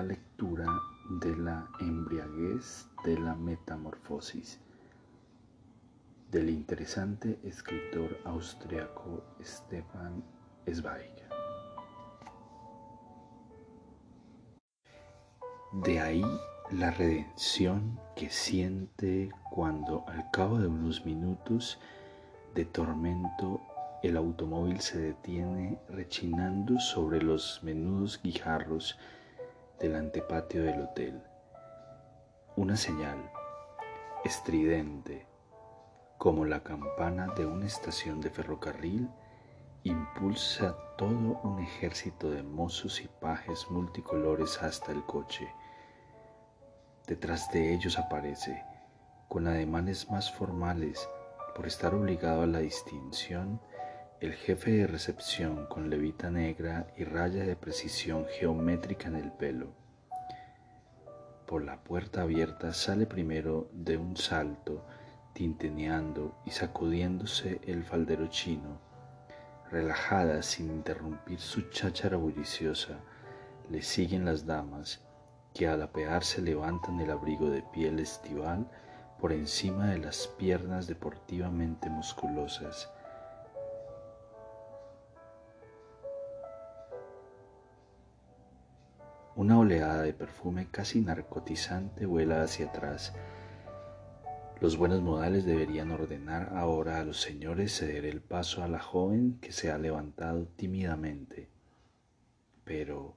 La lectura de la embriaguez de la metamorfosis del interesante escritor austriaco Stefan Zweig. De ahí la redención que siente cuando al cabo de unos minutos de tormento el automóvil se detiene rechinando sobre los menudos guijarros del antepatio del hotel. Una señal estridente, como la campana de una estación de ferrocarril, impulsa todo un ejército de mozos y pajes multicolores hasta el coche. Detrás de ellos aparece, con ademanes más formales, por estar obligado a la distinción, el jefe de recepción con levita negra y raya de precisión geométrica en el pelo. Por la puerta abierta sale primero de un salto, tinteneando y sacudiéndose el faldero chino. Relajada sin interrumpir su cháchara bulliciosa, le siguen las damas que al apearse levantan el abrigo de piel estival por encima de las piernas deportivamente musculosas. Una oleada de perfume casi narcotizante vuela hacia atrás. Los buenos modales deberían ordenar ahora a los señores ceder el paso a la joven que se ha levantado tímidamente. Pero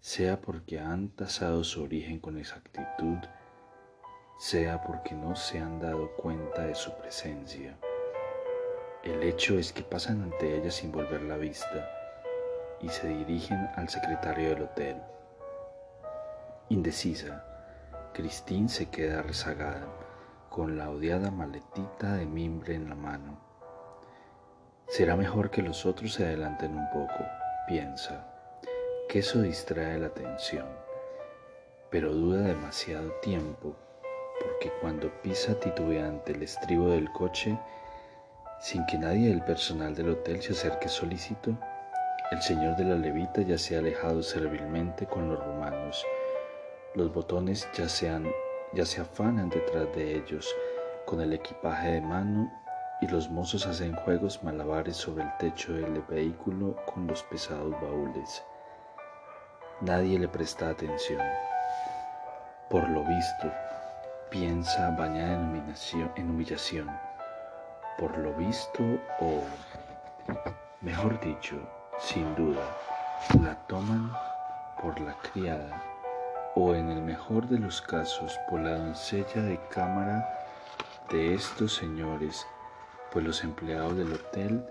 sea porque han tasado su origen con exactitud, sea porque no se han dado cuenta de su presencia. El hecho es que pasan ante ella sin volver la vista y se dirigen al secretario del hotel. Indecisa, Christine se queda rezagada con la odiada maletita de mimbre en la mano. Será mejor que los otros se adelanten un poco, piensa que eso distrae la atención, pero duda demasiado tiempo, porque cuando pisa titubeante el estribo del coche, sin que nadie del personal del hotel se acerque solícito, el señor de la levita ya se ha alejado servilmente con los romanos. Los botones ya se, afanan detrás de ellos con el equipaje de mano y los mozos hacen juegos malabares sobre el techo del vehículo con los pesados baúles. Nadie le presta atención. Por lo visto, piensa bañada en humillación, Por lo visto, o, mejor dicho, sin duda, la toman por la criada, o en el mejor de los casos, por la doncella de cámara de estos señores, pues los empleados del hotel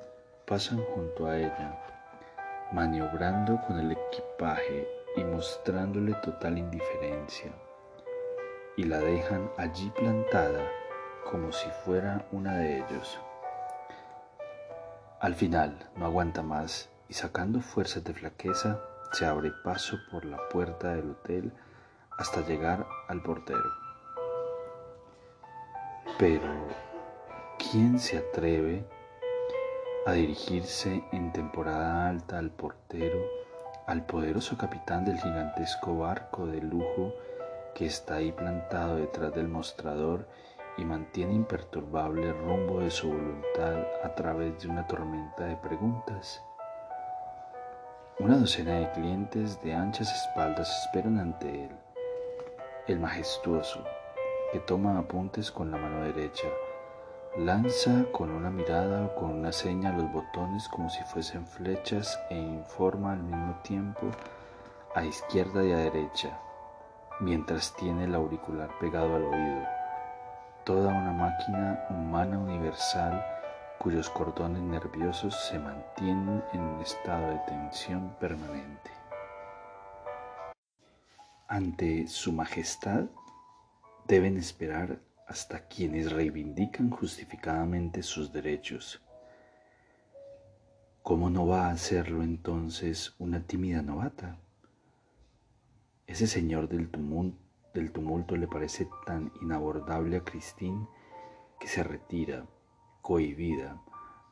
pasan junto a ella, maniobrando con el equipaje y mostrándole total indiferencia, y la dejan allí plantada como si fuera una de ellos. Al final no aguanta más y sacando fuerzas de flaqueza se abre paso por la puerta del hotel hasta llegar al portero. Pero, ¿quién se atreve a dirigirse en temporada alta al portero al poderoso capitán del gigantesco barco de lujo que está ahí plantado detrás del mostrador y mantiene imperturbable el rumbo de su voluntad a través de una tormenta de preguntas. Una docena de clientes de anchas espaldas esperan ante él. El majestuoso, que toma apuntes con la mano derecha, Lanza con una mirada o con una seña los botones como si fuesen flechas e informa al mismo tiempo a izquierda y a derecha, mientras tiene el auricular pegado al oído. Toda una máquina humana universal cuyos cordones nerviosos se mantienen en un estado de tensión permanente. Ante su majestad deben esperar hasta quienes reivindican justificadamente sus derechos. ¿Cómo no va a hacerlo entonces una tímida novata? Ese señor del tumulto, le parece tan inabordable a Christine que se retira, cohibida,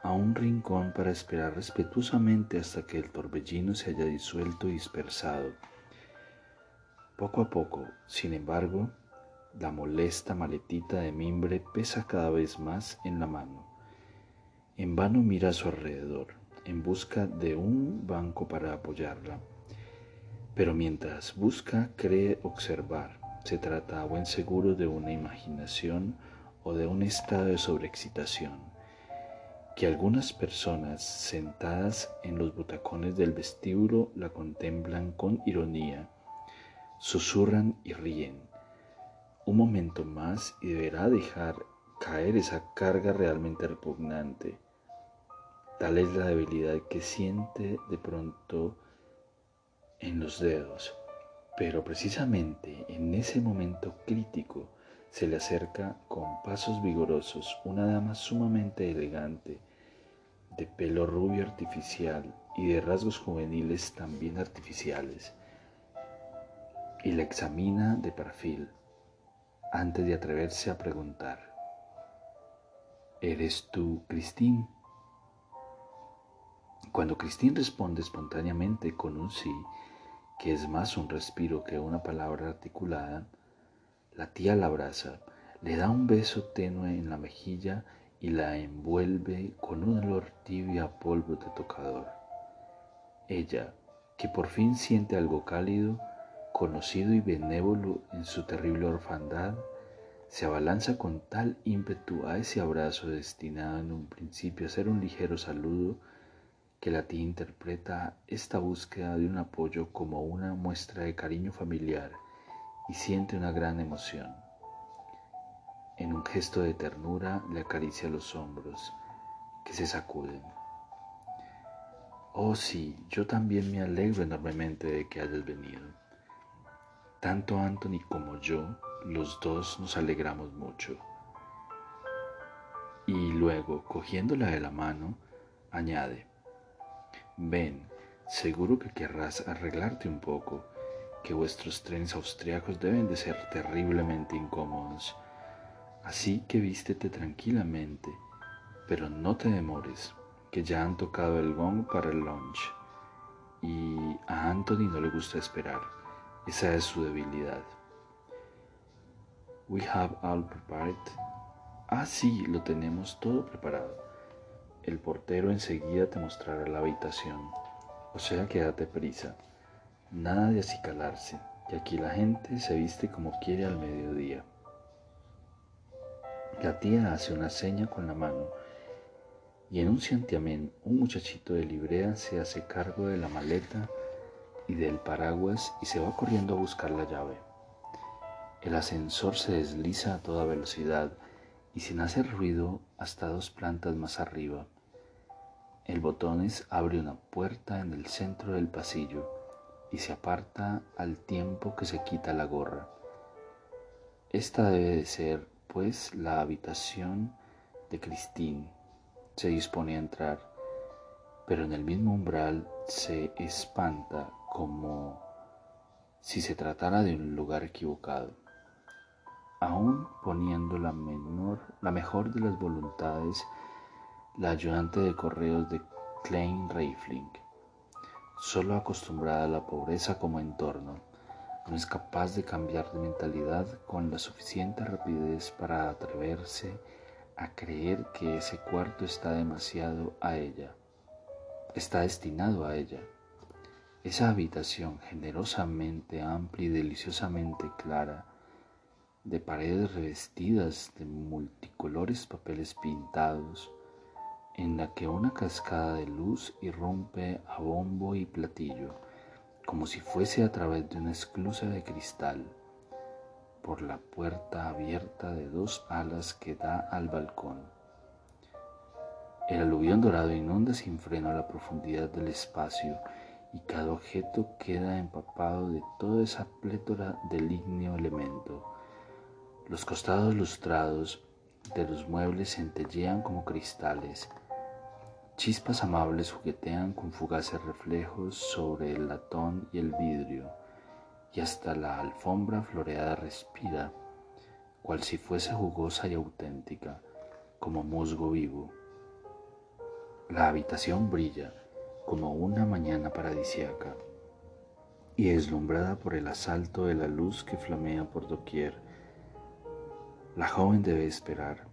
a un rincón para esperar respetuosamente hasta que el torbellino se haya disuelto y dispersado. Poco a poco, sin embargo, la molesta maletita de mimbre pesa cada vez más en la mano. En vano mira a su alrededor, en busca de un banco para apoyarla. Pero mientras busca, cree observar. Se trata a buen seguro de una imaginación o de un estado de sobreexcitación, que algunas personas sentadas en los butacones del vestíbulo la contemplan con ironía, susurran y ríen. Un momento más y deberá dejar caer esa carga realmente repugnante. Tal es la debilidad que siente de pronto en los dedos, pero precisamente en ese momento crítico se le acerca con pasos vigorosos una dama sumamente elegante, de pelo rubio artificial y de rasgos juveniles también artificiales, y la examina de perfil antes de atreverse a preguntar, ¿eres tú, Cristín? Cuando Cristín responde espontáneamente con un sí, que es más un respiro que una palabra articulada, la tía la abraza, le da un beso tenue en la mejilla y la envuelve con un olor tibio a polvo de tocador. Ella, que por fin siente algo cálido, conocido y benévolo en su terrible orfandad, se abalanza con tal ímpetu a ese abrazo destinado en un principio a ser un ligero saludo, que la tía interpreta esta búsqueda de un apoyo como una muestra de cariño familiar y siente una gran emoción. En un gesto de ternura le acaricia los hombros, que se sacuden. Oh sí, yo también me alegro enormemente de que hayas venido. Tanto Anthony como yo, los dos nos alegramos mucho. Y luego, cogiéndola de la mano, añade, ven, seguro que querrás arreglarte un poco, que vuestros trenes austriacos deben de ser terriblemente incómodos. Así que vístete tranquilamente, pero no te demores, que ya han tocado el gong para el lunch. Y a Anthony no le gusta esperar. Esa es su debilidad. We have all prepared. Ah, sí, lo tenemos todo preparado. El portero enseguida te mostrará la habitación. O sea que date prisa. Nada de acicalarse, que aquí la gente se viste como quiere al mediodía. La tía hace una seña con la mano y en un santiamén un muchachito de librea se hace cargo de la maleta y del paraguas y se va corriendo a buscar la llave. El ascensor se desliza a toda velocidad y sin hacer ruido hasta dos plantas más arriba. El botones abre una puerta en el centro del pasillo y se aparta al tiempo que se quita la gorra. Esta debe de ser, pues, la habitación de Christine. Se dispone a entrar, pero en el mismo umbral se espanta como si se tratara de un lugar equivocado. Aún poniendo la, menor, la mejor de las voluntades, la ayudante de correos de Klein Reifling, solo acostumbrada a la pobreza como entorno, no es capaz de cambiar de mentalidad con la suficiente rapidez para atreverse a creer que ese cuarto está demasiado a ella, está destinado a ella. Esa habitación generosamente amplia y deliciosamente clara, de paredes revestidas de multicolores papeles pintados, en la que una cascada de luz irrumpe a bombo y platillo, como si fuese a través de una esclusa de cristal, por la puerta abierta de dos alas que da al balcón. El aluvión dorado inunda sin freno la profundidad del espacio y cada objeto queda empapado de toda esa plétora del ígneo elemento. Los costados lustrados de los muebles centellean como cristales. Chispas amables juguetean con fugaces reflejos sobre el latón y el vidrio, y hasta la alfombra floreada respira, cual si fuese jugosa y auténtica, como musgo vivo. La habitación brilla como una mañana paradisiaca y deslumbrada por el asalto de la luz que flamea por doquier. La joven debe esperar,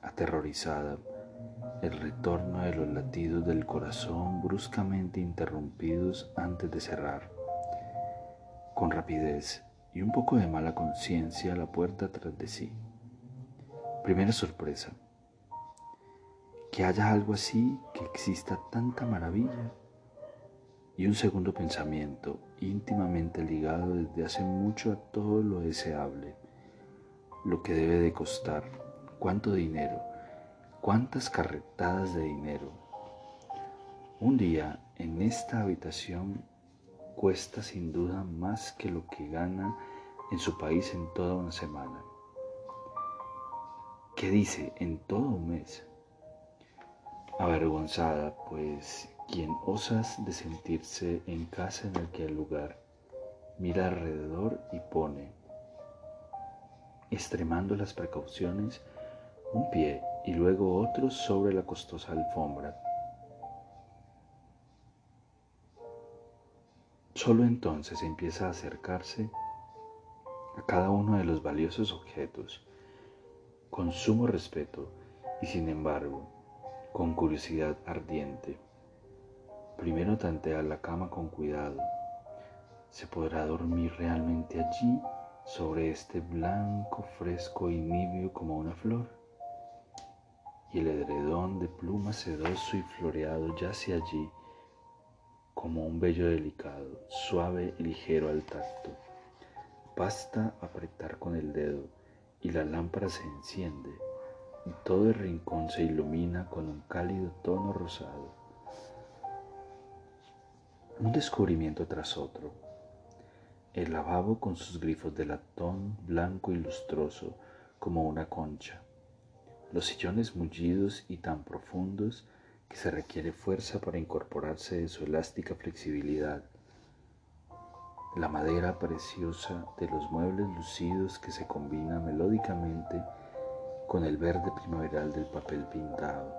aterrorizada, el retorno de los latidos del corazón bruscamente interrumpidos antes de cerrar. Con rapidez y un poco de mala conciencia la puerta tras de sí. Primera sorpresa que haya algo así, que exista tanta maravilla. Y un segundo pensamiento, íntimamente ligado desde hace mucho a todo lo deseable, lo que debe de costar, cuánto dinero, cuántas carretadas de dinero. Un día en esta habitación cuesta sin duda más que lo que gana en su país en toda una semana. ¿Qué dice? En todo un mes avergonzada, pues quien osas de sentirse en casa en aquel lugar, mira alrededor y pone, extremando las precauciones, un pie y luego otro sobre la costosa alfombra. Solo entonces empieza a acercarse a cada uno de los valiosos objetos, con sumo respeto y sin embargo con curiosidad ardiente. Primero tantea la cama con cuidado. ¿Se podrá dormir realmente allí, sobre este blanco, fresco y nibio como una flor? Y el edredón de pluma sedoso y floreado yace allí como un vello delicado, suave y ligero al tacto. Basta apretar con el dedo y la lámpara se enciende y todo el rincón se ilumina con un cálido tono rosado. Un descubrimiento tras otro. El lavabo con sus grifos de latón blanco y lustroso como una concha. Los sillones mullidos y tan profundos que se requiere fuerza para incorporarse de su elástica flexibilidad. La madera preciosa de los muebles lucidos que se combina melódicamente con el verde primaveral del papel pintado.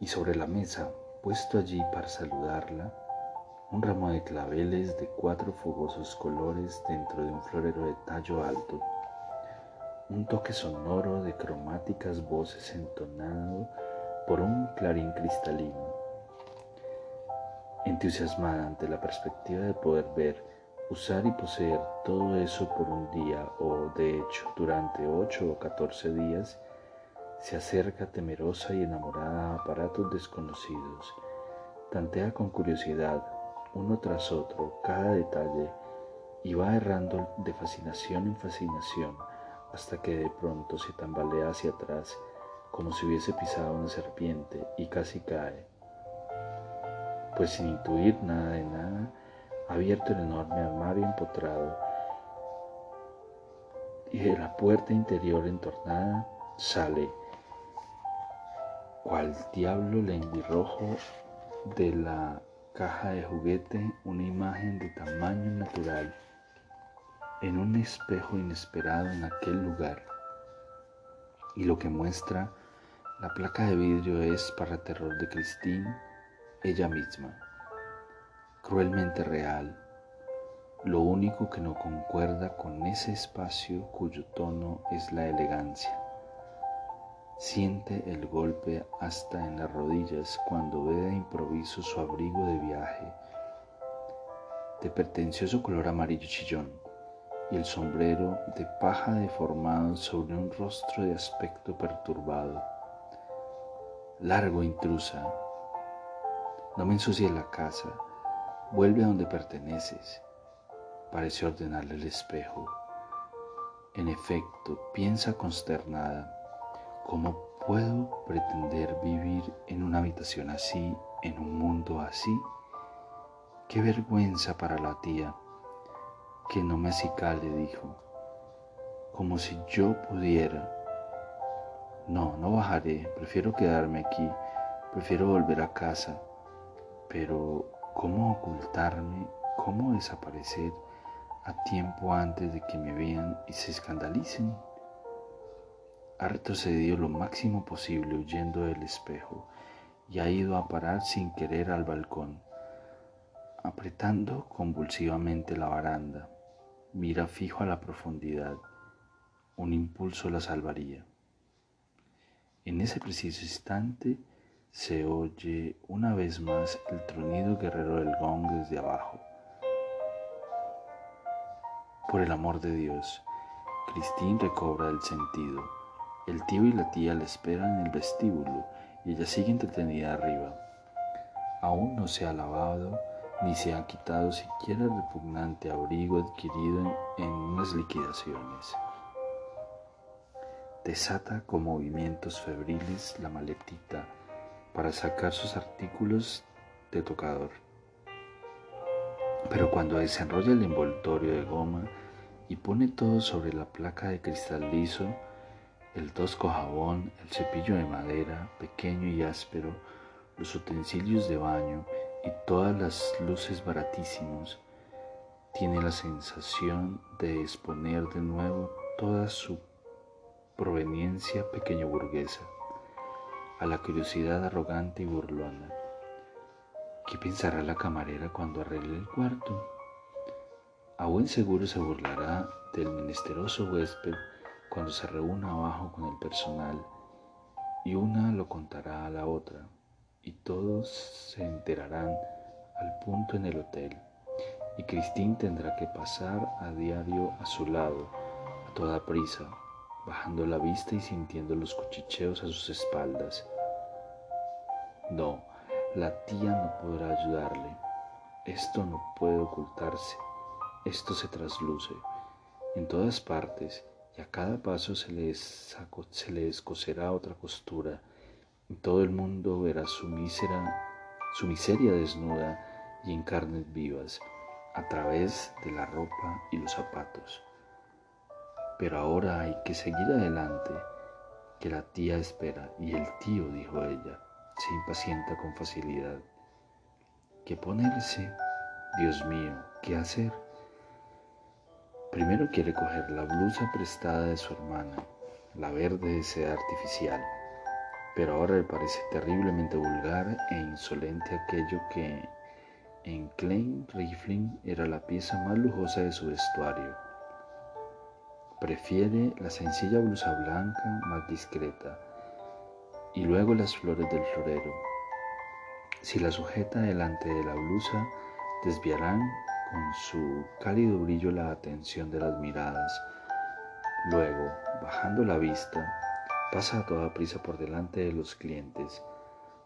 Y sobre la mesa, puesto allí para saludarla, un ramo de claveles de cuatro fogosos colores dentro de un florero de tallo alto, un toque sonoro de cromáticas voces entonado por un clarín cristalino. Entusiasmada ante la perspectiva de poder ver Usar y poseer todo eso por un día o de hecho durante ocho o catorce días se acerca temerosa y enamorada a aparatos desconocidos, tantea con curiosidad uno tras otro cada detalle y va errando de fascinación en fascinación hasta que de pronto se tambalea hacia atrás como si hubiese pisado una serpiente y casi cae. Pues sin intuir nada de nada, abierto el enorme armario empotrado y de la puerta interior entornada sale, cual diablo lenguirrojo de la caja de juguete, una imagen de tamaño natural en un espejo inesperado en aquel lugar. Y lo que muestra la placa de vidrio es, para terror de Christine, ella misma cruelmente real, lo único que no concuerda con ese espacio cuyo tono es la elegancia. Siente el golpe hasta en las rodillas cuando ve de improviso su abrigo de viaje, de pretencioso color amarillo chillón, y el sombrero de paja deformado sobre un rostro de aspecto perturbado. Largo intrusa, no me ensucie la casa, Vuelve a donde perteneces, parece ordenarle el espejo. En efecto, piensa consternada, ¿cómo puedo pretender vivir en una habitación así, en un mundo así. Qué vergüenza para la tía, que no me acicale, dijo, como si yo pudiera. No, no bajaré, prefiero quedarme aquí, prefiero volver a casa. Pero, ¿cómo ocultarme? ¿Cómo desaparecer a tiempo antes de que me vean y se escandalicen? Ha retrocedido lo máximo posible huyendo del espejo y ha ido a parar sin querer al balcón, apretando convulsivamente la baranda. Mira fijo a la profundidad. Un impulso la salvaría. En ese preciso instante se oye una vez más el tronido guerrero del gong desde abajo. Por el amor de Dios, Cristín recobra el sentido. El tío y la tía la esperan en el vestíbulo y ella sigue entretenida arriba. Aún no se ha lavado ni se ha quitado siquiera el repugnante abrigo adquirido en, en unas liquidaciones. Desata con movimientos febriles la maletita para sacar sus artículos de tocador. Pero cuando desenrolla el envoltorio de goma y pone todo sobre la placa de cristal liso, el tosco jabón, el cepillo de madera, pequeño y áspero, los utensilios de baño y todas las luces baratísimos, tiene la sensación de exponer de nuevo toda su proveniencia pequeño burguesa a la curiosidad arrogante y burlona. ¿Qué pensará la camarera cuando arregle el cuarto? A buen seguro se burlará del menesteroso huésped cuando se reúna abajo con el personal y una lo contará a la otra y todos se enterarán al punto en el hotel y Cristín tendrá que pasar a diario a su lado a toda prisa bajando la vista y sintiendo los cuchicheos a sus espaldas. No, la tía no podrá ayudarle. Esto no puede ocultarse. Esto se trasluce. En todas partes y a cada paso se le, se le descoserá otra costura. Y todo el mundo verá su, mísera, su miseria desnuda y en carnes vivas a través de la ropa y los zapatos. Pero ahora hay que seguir adelante, que la tía espera y el tío, dijo ella, se impacienta con facilidad. ¿Qué ponerse? Dios mío, ¿qué hacer? Primero quiere coger la blusa prestada de su hermana, la verde de seda artificial, pero ahora le parece terriblemente vulgar e insolente aquello que en Klein Rifling era la pieza más lujosa de su vestuario Prefiere la sencilla blusa blanca más discreta y luego las flores del florero. Si la sujeta delante de la blusa, desviarán con su cálido brillo la atención de las miradas. Luego, bajando la vista, pasa a toda prisa por delante de los clientes,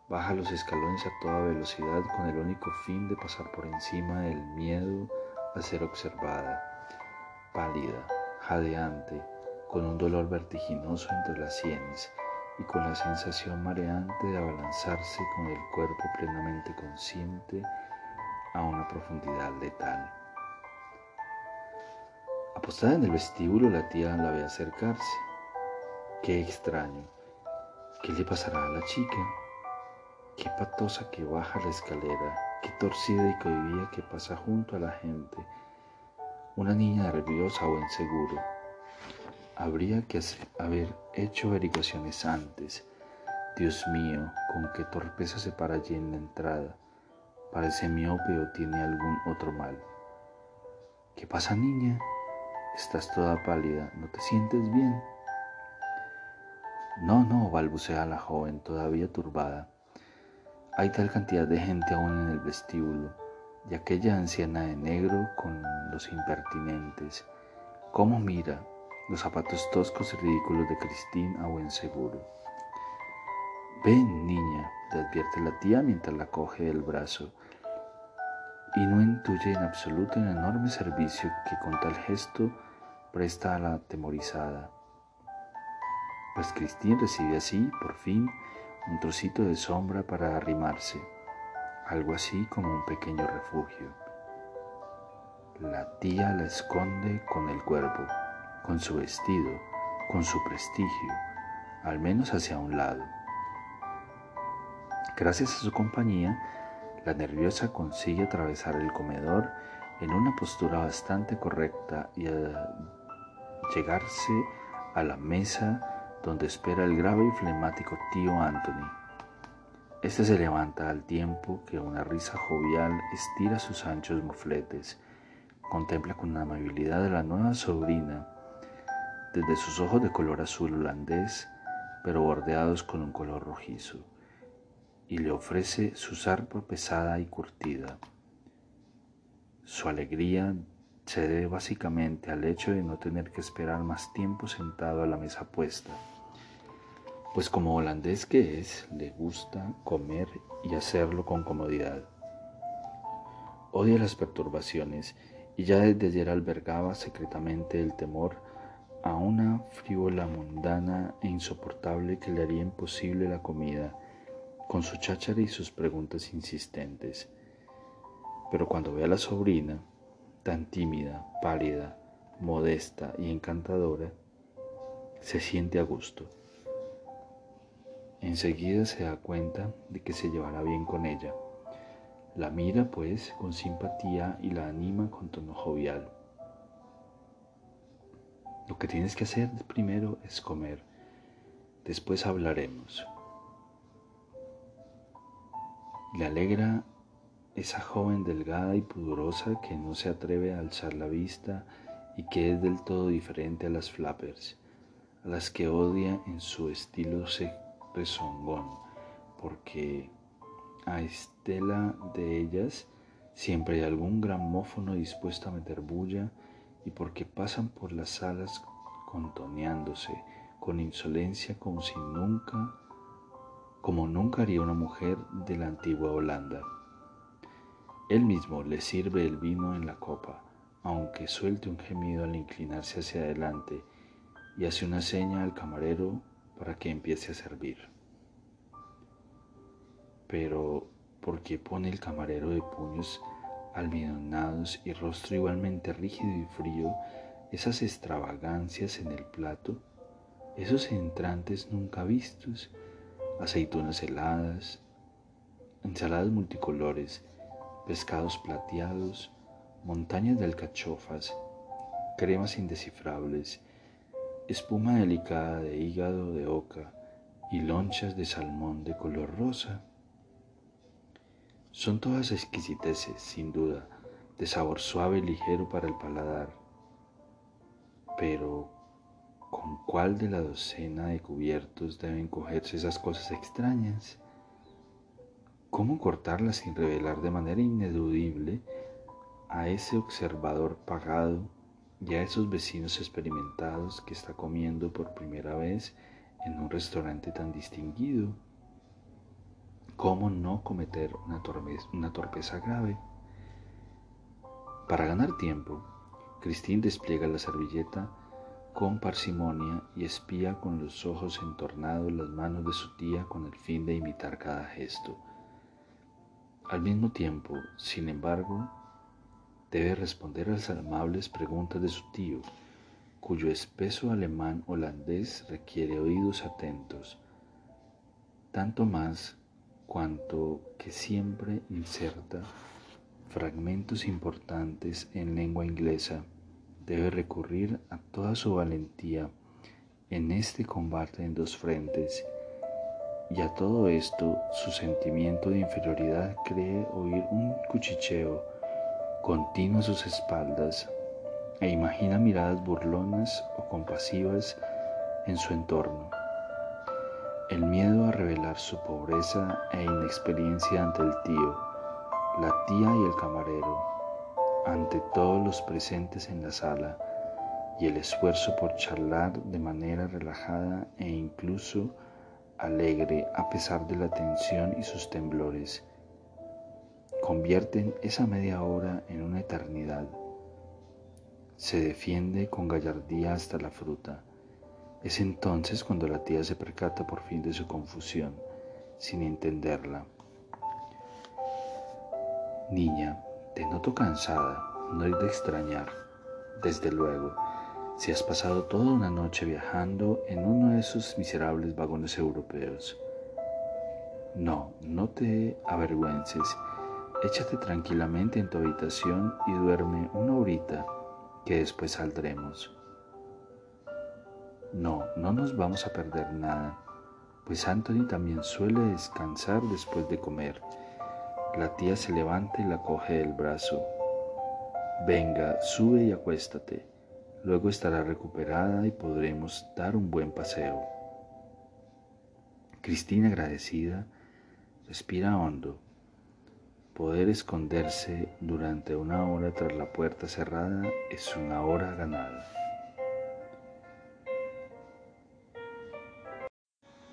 baja los escalones a toda velocidad con el único fin de pasar por encima del miedo a ser observada, pálida jadeante, con un dolor vertiginoso entre las sienes y con la sensación mareante de abalanzarse con el cuerpo plenamente consciente a una profundidad letal. Apostada en el vestíbulo, la tía la ve acercarse. Qué extraño. ¿Qué le pasará a la chica? Qué patosa que baja la escalera, qué torcida y cohibida que pasa junto a la gente una niña nerviosa o inseguro. Habría que haber hecho averiguaciones antes. Dios mío, con qué torpeza se para allí en la entrada. Parece miope o tiene algún otro mal. ¿Qué pasa, niña? Estás toda pálida, ¿no te sientes bien? No, no, balbucea la joven, todavía turbada. Hay tal cantidad de gente aún en el vestíbulo y aquella anciana de negro con los impertinentes. ¿Cómo mira los zapatos toscos y ridículos de Cristín a buen seguro? Ven, niña, le advierte la tía mientras la coge del brazo y no intuye en absoluto el enorme servicio que con tal gesto presta a la atemorizada. pues Cristín recibe así, por fin, un trocito de sombra para arrimarse, algo así como un pequeño refugio. La tía la esconde con el cuerpo, con su vestido, con su prestigio, al menos hacia un lado. Gracias a su compañía, la nerviosa consigue atravesar el comedor en una postura bastante correcta y llegarse a la mesa donde espera el grave y flemático tío Anthony. Este se levanta al tiempo que una risa jovial estira sus anchos mofletes, contempla con amabilidad a la nueva sobrina, desde sus ojos de color azul holandés, pero bordeados con un color rojizo y le ofrece su zarpa pesada y curtida. Su alegría se debe básicamente al hecho de no tener que esperar más tiempo sentado a la mesa puesta, pues como holandés que es, le gusta comer y hacerlo con comodidad. Odia las perturbaciones y ya desde ayer albergaba secretamente el temor a una frívola mundana e insoportable que le haría imposible la comida con su cháchara y sus preguntas insistentes. Pero cuando ve a la sobrina, tan tímida, pálida, modesta y encantadora, se siente a gusto. Enseguida se da cuenta de que se llevará bien con ella. La mira, pues, con simpatía y la anima con tono jovial. Lo que tienes que hacer primero es comer. Después hablaremos. Le alegra esa joven delgada y pudorosa que no se atreve a alzar la vista y que es del todo diferente a las flappers, a las que odia en su estilo rezongón, porque a estela de ellas siempre hay algún gramófono dispuesto a meter bulla y porque pasan por las salas contoneándose con insolencia como si nunca como nunca haría una mujer de la antigua Holanda. Él mismo le sirve el vino en la copa, aunque suelte un gemido al inclinarse hacia adelante y hace una seña al camarero para que empiece a servir. Pero, ¿por qué pone el camarero de puños almidonados y rostro igualmente rígido y frío esas extravagancias en el plato, esos entrantes nunca vistos aceitunas heladas, ensaladas multicolores, pescados plateados, montañas de alcachofas, cremas indescifrables, espuma delicada de hígado de oca y lonchas de salmón de color rosa. Son todas exquisiteces, sin duda, de sabor suave y ligero para el paladar, pero ¿Con cuál de la docena de cubiertos deben cogerse esas cosas extrañas? ¿Cómo cortarlas sin revelar de manera ineludible a ese observador pagado y a esos vecinos experimentados que está comiendo por primera vez en un restaurante tan distinguido? ¿Cómo no cometer una, torpeza grave? Para ganar tiempo, Christine despliega la servilleta con parsimonia y espía con los ojos entornados las manos de su tía con el fin de imitar cada gesto. Al mismo tiempo, sin embargo, debe responder a las amables preguntas de su tío, cuyo espeso alemán holandés requiere oídos atentos, tanto más cuanto que siempre inserta fragmentos importantes en lengua inglesa debe recurrir a toda su valentía en este combate en dos frentes, y a todo esto su sentimiento de inferioridad cree oír un cuchicheo continuo a sus espaldas e imagina miradas burlonas o compasivas en su entorno. El miedo a revelar su pobreza e inexperiencia ante el tío, la tía y el camarero ante todos los presentes en la sala y el esfuerzo por charlar de manera relajada e incluso alegre a pesar de la tensión y sus temblores. Convierten esa media hora en una eternidad. Se defiende con gallardía hasta la fruta, Es entonces cuando la tía se percata por fin de su confusión, sin entenderla. Niña, te noto cansada, no es de extrañar. Desde luego, si has pasado toda una noche viajando en uno de esos miserables vagones europeos. No, no te avergüences. Échate tranquilamente en tu habitación y duerme una horita, que después saldremos. No, no nos vamos a perder nada, pues Anthony también suele descansar después de comer. La tía se levanta y la coge del brazo. Venga, sube y acuéstate. Luego estará recuperada y podremos dar un buen paseo. Cristina, agradecida, respira hondo. Poder esconderse durante una hora tras la puerta cerrada es una hora ganada.